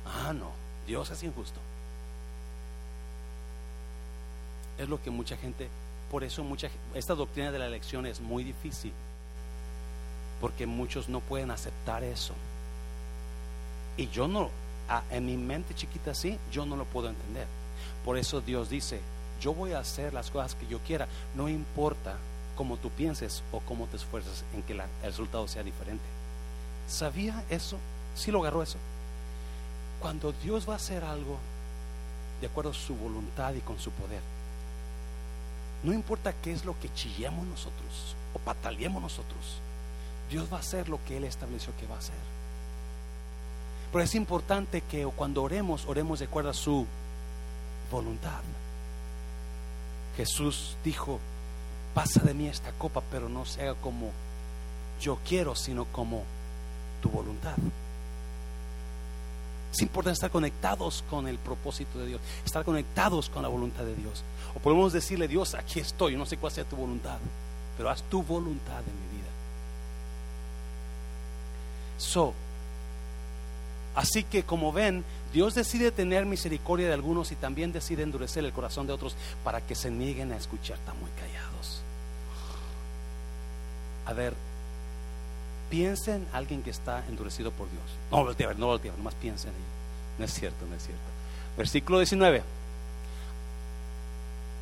Ah, no, Dios es injusto. Es lo que mucha gente, por eso mucha esta doctrina de la elección es muy difícil, porque muchos no pueden aceptar eso. Y yo no, en mi mente chiquita así, yo no lo puedo entender. Por eso Dios dice, yo voy a hacer las cosas que yo quiera, no importa cómo tú pienses o cómo te esfuerces en que el resultado sea diferente. ¿Sabía eso? ¿Sí lo agarró eso? Cuando Dios va a hacer algo de acuerdo a su voluntad y con su poder, no importa qué es lo que chillemos nosotros o pataleemos nosotros, Dios va a hacer lo que Él estableció que va a hacer. Pero es importante que cuando oremos, oremos de acuerdo a su voluntad. Jesús dijo, pasa de mí esta copa, pero no se haga como yo quiero, sino como tu voluntad. Es importante estar conectados con el propósito de Dios, estar conectados con la voluntad de Dios. O podemos decirle, Dios, aquí estoy, no sé cuál sea tu voluntad, pero haz tu voluntad en mi vida. So, así que como ven, Dios decide tener misericordia de algunos y también decide endurecer el corazón de otros para que se nieguen a escuchar, tan muy callados. A ver, piensen en alguien que está endurecido por Dios. No voltea a ver, no voltea, nomás piensen en ello. No es cierto, no es cierto. Versículo 19.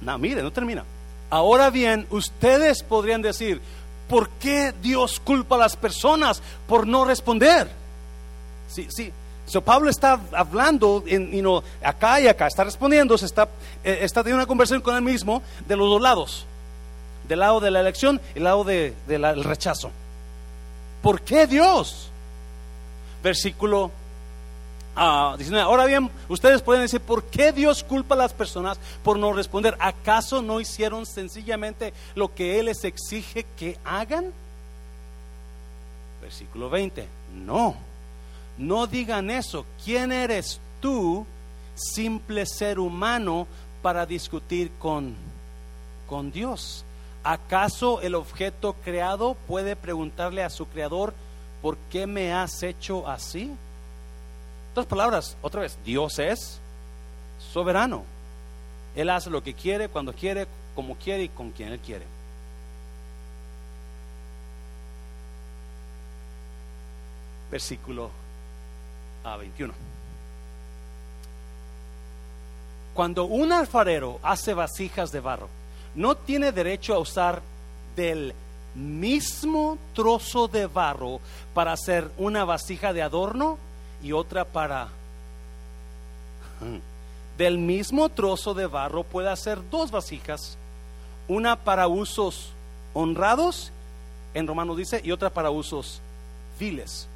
No, mire, no termina. Ahora bien, ustedes podrían decir, ¿por qué Dios culpa a las personas por no responder? Sí, sí. So, Pablo está hablando en, acá y acá, está respondiendo, se está, eh, está teniendo una conversación con él mismo de los dos lados, del lado de la elección y del lado del de, rechazo. ¿Por qué Dios? Versículo ah, Ahora bien, ustedes pueden decir, ¿por qué Dios culpa a las personas por no responder? ¿Acaso no hicieron sencillamente lo que Él les exige que hagan? Versículo 20. No, no digan eso. ¿Quién eres tú, simple ser humano, para discutir con, con Dios? ¿Acaso el objeto creado puede preguntarle a su creador, ¿por qué me has hecho así? Dos palabras, otra vez, Dios es soberano. Él hace lo que quiere, cuando quiere, como quiere y con quien Él quiere. Versículo a 21. Cuando un alfarero hace vasijas de barro, no tiene derecho a usar del mismo trozo de barro para hacer una vasija de adorno y otra para... <laughs> Del mismo trozo de barro puede hacer dos vasijas, una para usos honrados, en Romano dice, y otra para usos viles.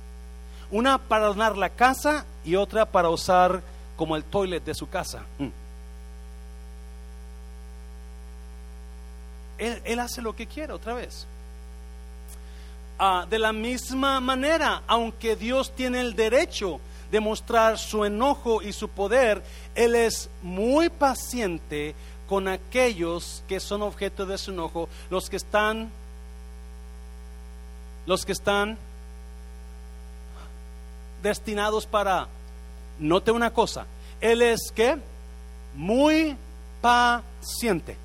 Una para adornar la casa y otra para usar como el toilet de su casa. Él, hace lo que quiere otra vez. Ah, de la misma manera, aunque Dios tiene el derecho de mostrar su enojo y su poder, Él es muy paciente con aquellos que son objeto de su enojo, los que están, los que están destinados para, note una cosa, Él es que muy paciente.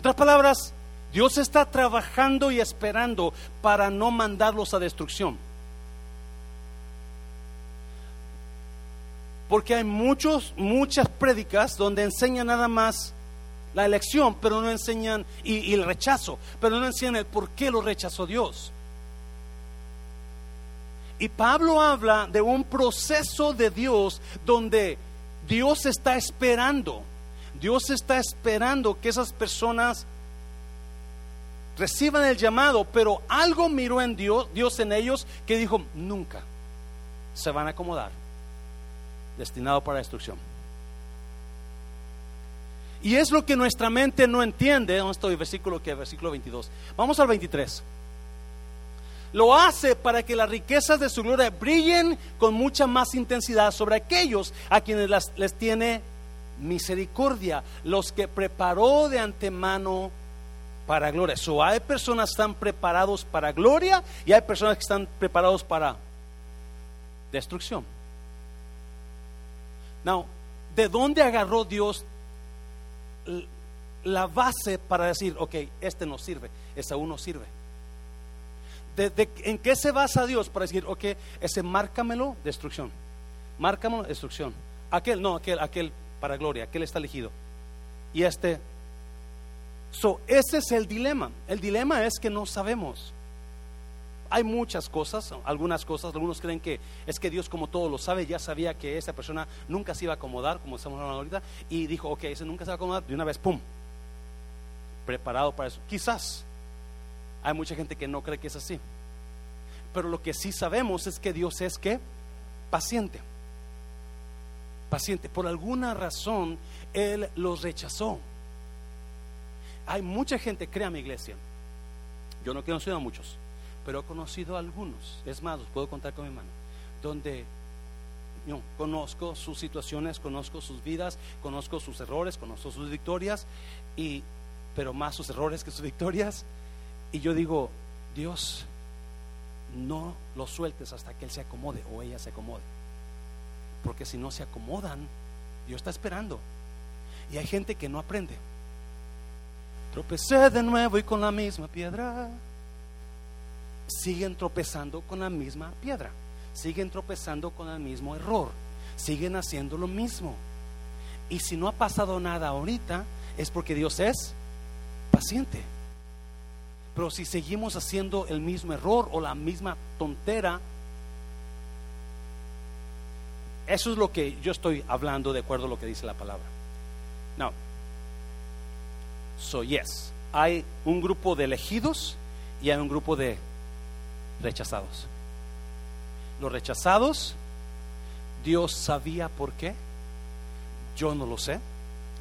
Otras palabras, Dios está trabajando y esperando para no mandarlos a destrucción. Porque hay muchos, muchas prédicas donde enseñan nada más la elección, pero no enseñan, y, y, el rechazo, pero no enseñan el por qué lo rechazó Dios. Y Pablo habla de un proceso de Dios donde Dios está esperando Dios está esperando que esas personas reciban el llamado, pero algo miró en Dios, Dios en ellos, que dijo, nunca se van a acomodar, destinado para destrucción. Y es lo que nuestra mente no entiende. ¿Dónde estoy? Versículo que versículo 22. Vamos al 23. Lo hace para que las riquezas de su gloria brillen con mucha más intensidad sobre aquellos a quienes les tiene misericordia, los que preparó de antemano para gloria. So, hay personas que están preparados para gloria y hay personas que están preparados para destrucción. Now, ¿de dónde agarró Dios la base para decir, ok, este no sirve, ese aún no sirve? ¿De, en qué se basa Dios para decir, ok, ese márcamelo, destrucción? Márcamelo, destrucción. Aquel, no, aquel, aquel para gloria, que él está elegido. Y este, so, ese es el dilema. El dilema es que no sabemos. hay muchas cosas, algunas cosas, algunos creen que es que Dios como todo lo sabe, ya sabía que esa persona nunca se iba a acomodar, como estamos hablando ahorita, y dijo, ok, ese nunca se va a acomodar, de una vez, ¡pum! Preparado para eso. Quizás hay mucha gente que no cree que es así. Pero lo que sí sabemos es que Dios es que paciente. Paciente. Por alguna razón Él los rechazó. Hay mucha gente, crea mi iglesia. Yo no he conocido a muchos, pero he conocido a algunos. Es más, los puedo contar con mi mano. Donde conozco sus situaciones, conozco sus vidas, conozco sus errores, conozco sus victorias, y, pero más sus errores que sus victorias. Y yo digo, Dios, no lo sueltes hasta que Él se acomode o ella se acomode. Porque si no se acomodan, Dios está esperando. Y hay gente que no aprende. Tropecé de nuevo y con la misma piedra. Siguen tropezando con la misma piedra. Siguen tropezando con el mismo error. Siguen haciendo lo mismo. Y si no ha pasado nada ahorita, es porque Dios es paciente. Pero si seguimos haciendo el mismo error o la misma tontera, eso es lo que yo estoy hablando de acuerdo a lo que dice la palabra. No. So, yes, hay un grupo de elegidos y hay un grupo de rechazados. Los rechazados, Dios sabía por qué. Yo no lo sé.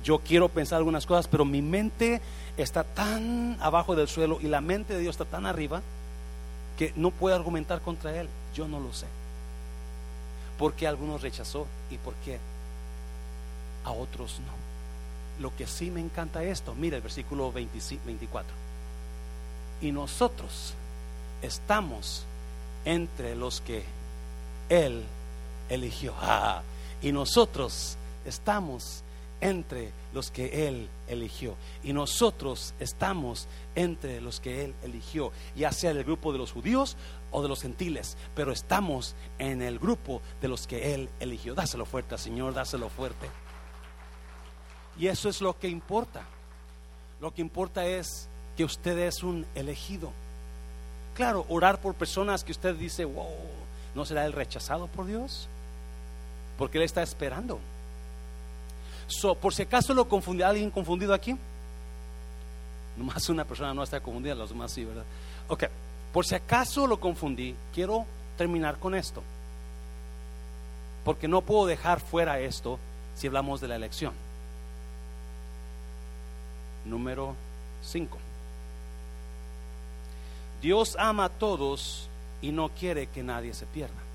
Yo quiero pensar algunas cosas, pero mi mente está tan abajo del suelo y la mente de Dios está tan arriba que no puede argumentar contra Él. Yo no lo sé. ¿Por qué algunos rechazó y por qué a otros no? Lo que sí me encanta esto, mira el versículo 24. Y nosotros estamos entre los que Él eligió. <laughs> y nosotros estamos entre los que Él eligió. Y nosotros estamos entre los que Él eligió, ya sea el grupo de los judíos o de los gentiles, pero estamos en el grupo de los que Él eligió. Dáselo fuerte, Señor, dáselo fuerte. Y eso es lo que importa. Lo que importa es que usted es un elegido. Claro, orar por personas que usted dice, wow, ¿no será el rechazado por Dios? Porque Él está esperando por si acaso lo confundí, ¿alguien confundido aquí? Nomás una persona no está confundida, los demás sí, ¿verdad? Ok, por si acaso lo confundí, quiero terminar con esto. Porque no puedo dejar fuera esto si hablamos de la elección. Número 5. Dios ama a todos y no quiere que nadie se pierda.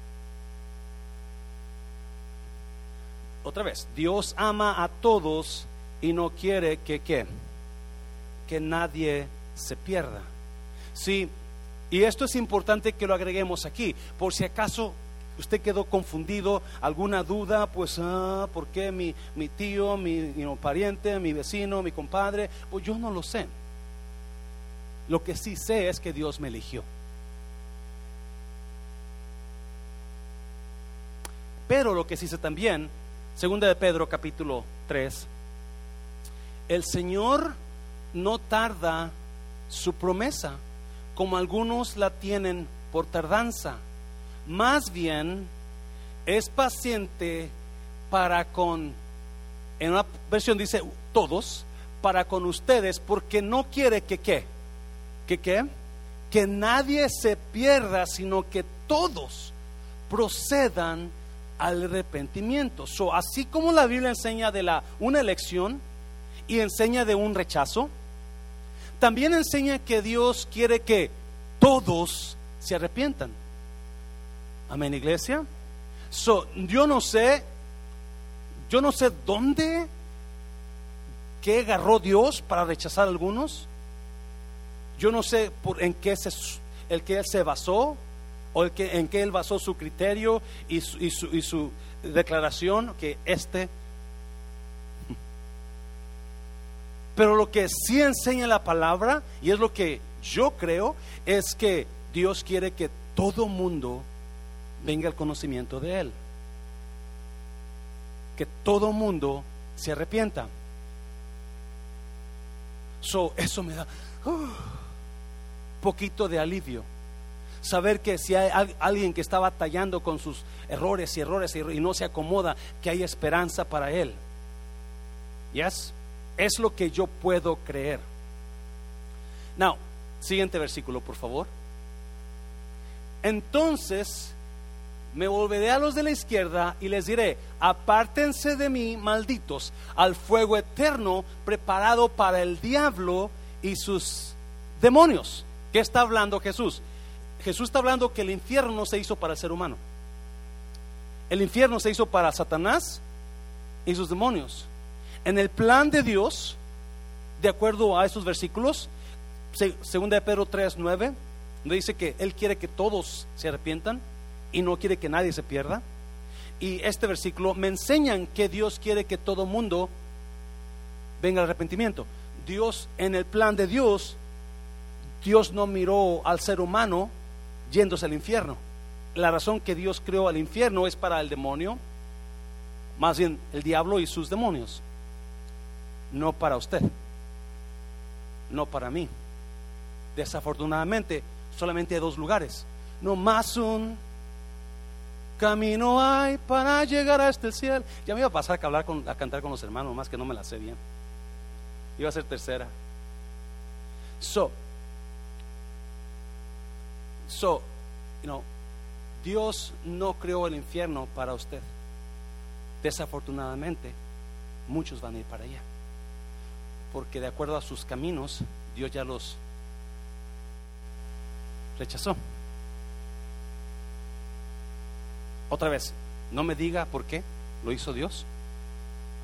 Otra vez, Dios ama a todos y no quiere que que nadie se pierda. Sí, y esto es importante que lo agreguemos aquí, por si acaso usted quedó confundido, alguna duda, pues, ah, ¿por qué mi, mi tío, mi pariente, mi vecino, mi compadre? Pues yo no lo sé. Lo que sí sé es que Dios me eligió. Pero lo que sí sé también Segunda de Pedro capítulo 3. El Señor no tarda su promesa, como algunos la tienen por tardanza. Más bien es paciente para con, en una versión dice todos, para con ustedes, porque no quiere que qué, que qué, que nadie se pierda, sino que todos procedan al arrepentimiento. So, así como la Biblia enseña de la, una elección y enseña de un rechazo, también enseña que Dios quiere que todos se arrepientan. Amén, iglesia. So, yo no sé, yo no sé dónde, qué agarró Dios para rechazar a algunos. Yo no sé por, en qué se, el que él se basó o que, en qué él basó su criterio y su, y su, declaración que este. Pero lo que sí enseña la palabra y es lo que yo creo es que Dios quiere que todo mundo venga al conocimiento de él. Que todo mundo se arrepienta. So, eso me da uh, poquito de alivio Saber que si hay al- alguien que está batallando con sus errores y errores y, y no se acomoda, que hay esperanza para él. Yes? Es lo que yo puedo creer. Now, siguiente versículo, por favor. Entonces me volveré a los de la izquierda y les diré, apártense de mí, malditos, al fuego eterno preparado para el diablo y sus demonios. ¿Qué está hablando Jesús? Jesús está hablando que el infierno no se hizo para el ser humano. El infierno se hizo para Satanás y sus demonios. En el plan de Dios, de acuerdo a esos versículos, se- segunda de Pedro 3, 9, donde dice que Él quiere que todos se arrepientan y no quiere que nadie se pierda. Y este versículo me enseñan que Dios quiere que todo mundo venga al arrepentimiento. Dios, en el plan de Dios, Dios no miró al ser humano yéndose al infierno. La razón que Dios creó al infierno es para el demonio, más bien el diablo y sus demonios, no para usted, no para mí. Desafortunadamente, solamente hay dos lugares, no más un camino hay para llegar a este cielo. Ya me iba a pasar a, hablar con, a cantar con los hermanos, más que no me la sé bien. Iba a ser tercera. So, so, you know, Dios no creó el infierno para usted. Desafortunadamente, muchos van a ir para allá. Porque de acuerdo a sus caminos, Dios ya los rechazó. Otra vez, no me diga por qué lo hizo Dios.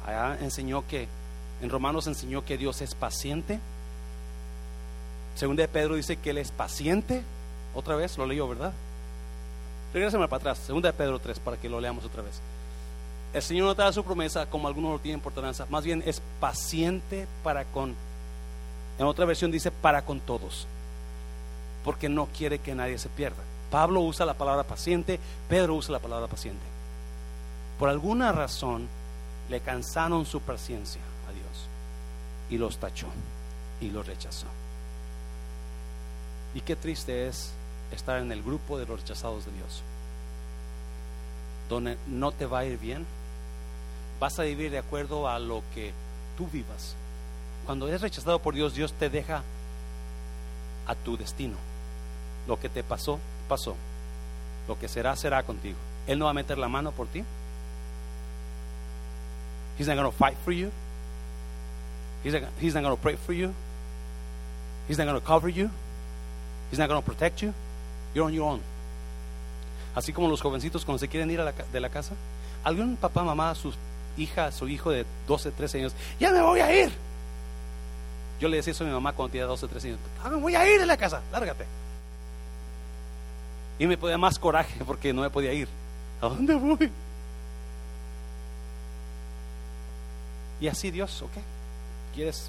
Allá enseñó que, en Romanos enseñó que Dios es paciente. Segunda de Pedro dice que Él es paciente. Otra vez, lo leyó, ¿verdad? Regrésame para atrás, segunda de Pedro 3, para que lo leamos otra vez. El Señor no te da su promesa como algunos lo tienen por tardanza, más bien es paciente para con, en otra versión dice para con todos, porque no quiere que nadie se pierda. Pablo usa la palabra paciente, Pedro usa la palabra paciente. Por alguna razón le cansaron su paciencia a Dios y los tachó y los rechazó. Y qué triste es estar en el grupo de los rechazados de Dios, donde no te va a ir bien, vas a vivir de acuerdo a lo que tú vivas. Cuando eres rechazado por Dios, Dios te deja a tu destino. Lo que te pasó, pasó. Lo que será, será contigo. Él no va a meter la mano por ti. He's not going to fight for you. He's not, he's not going to pray for you. He's not going to cover you. He's not going to protect you. You're on your own. Así como los jovencitos cuando se quieren ir a la de la casa. Algún papá, mamá, su hija, su hijo de 12, 13 años, ya me voy a ir. Yo le decía eso a mi mamá cuando tenía 12, 13 años. "Ah, me voy a ir de la casa, lárgate. Y me podía más coraje porque no me podía ir. ¿A dónde voy? Y así Dios, ok. ¿Quieres?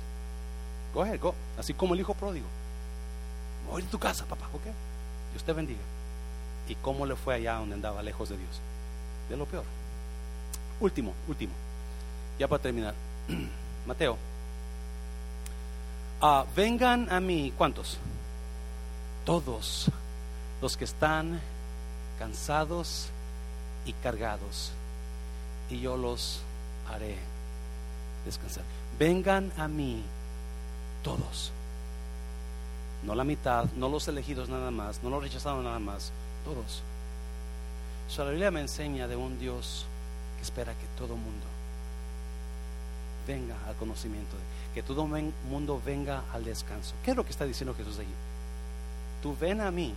Go ahead, go. Así como el hijo pródigo. Voy a ir a tu casa, papá, ok. Dios te bendiga. ¿Y cómo le fue allá donde andaba lejos de Dios? De lo peor. Último, último. Ya para terminar. <clears throat> Mateo. Ah, vengan a mí, ¿cuántos? Todos los que están cansados y cargados, y yo los haré descansar. Vengan a mí todos. No la mitad, no los elegidos nada más, no los rechazados nada más, todos. So, la Biblia me enseña de un Dios que espera que todo mundo venga al conocimiento, que todo mundo venga al descanso. ¿Qué es lo que está diciendo Jesús ahí? Tú ven a mí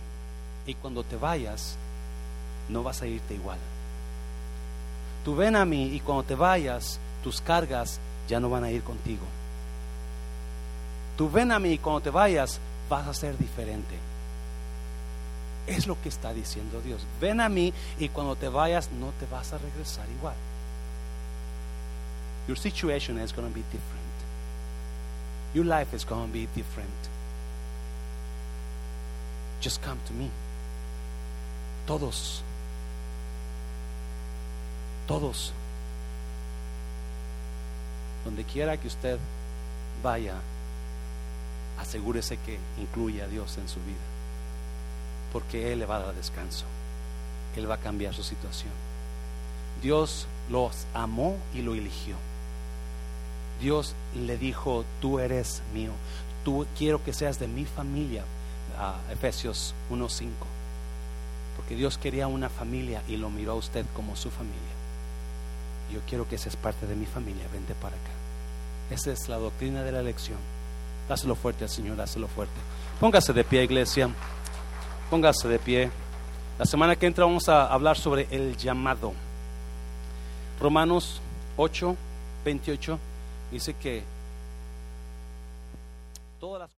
y cuando te vayas no vas a irte igual. Tú ven a mí y cuando te vayas tus cargas ya no van a ir contigo. Tú ven a mí y cuando te vayas vas a ser diferente. Es lo que está diciendo Dios. Ven a mí y cuando te vayas no te vas a regresar igual. Your situation is going to be different. Your life is going to be different. Just come to me. Todos. Todos. Donde quiera que usted vaya, asegúrese que incluya a Dios en su vida. porque Él le va a dar descanso. Él va a cambiar su situación. Dios los amó y lo eligió. Dios le dijo, tú eres mío, tú quiero que seas de mi familia, Efesios 1.5. Porque Dios quería una familia y lo miró a usted como su familia. Yo quiero que seas parte de mi familia, vente para acá. Esa es la doctrina de la elección. Dáselo fuerte al Señor, dáselo fuerte. Póngase de pie, iglesia. Póngase de pie. La semana que entra vamos a hablar sobre el llamado. Romanos 8, 28 dice que todas las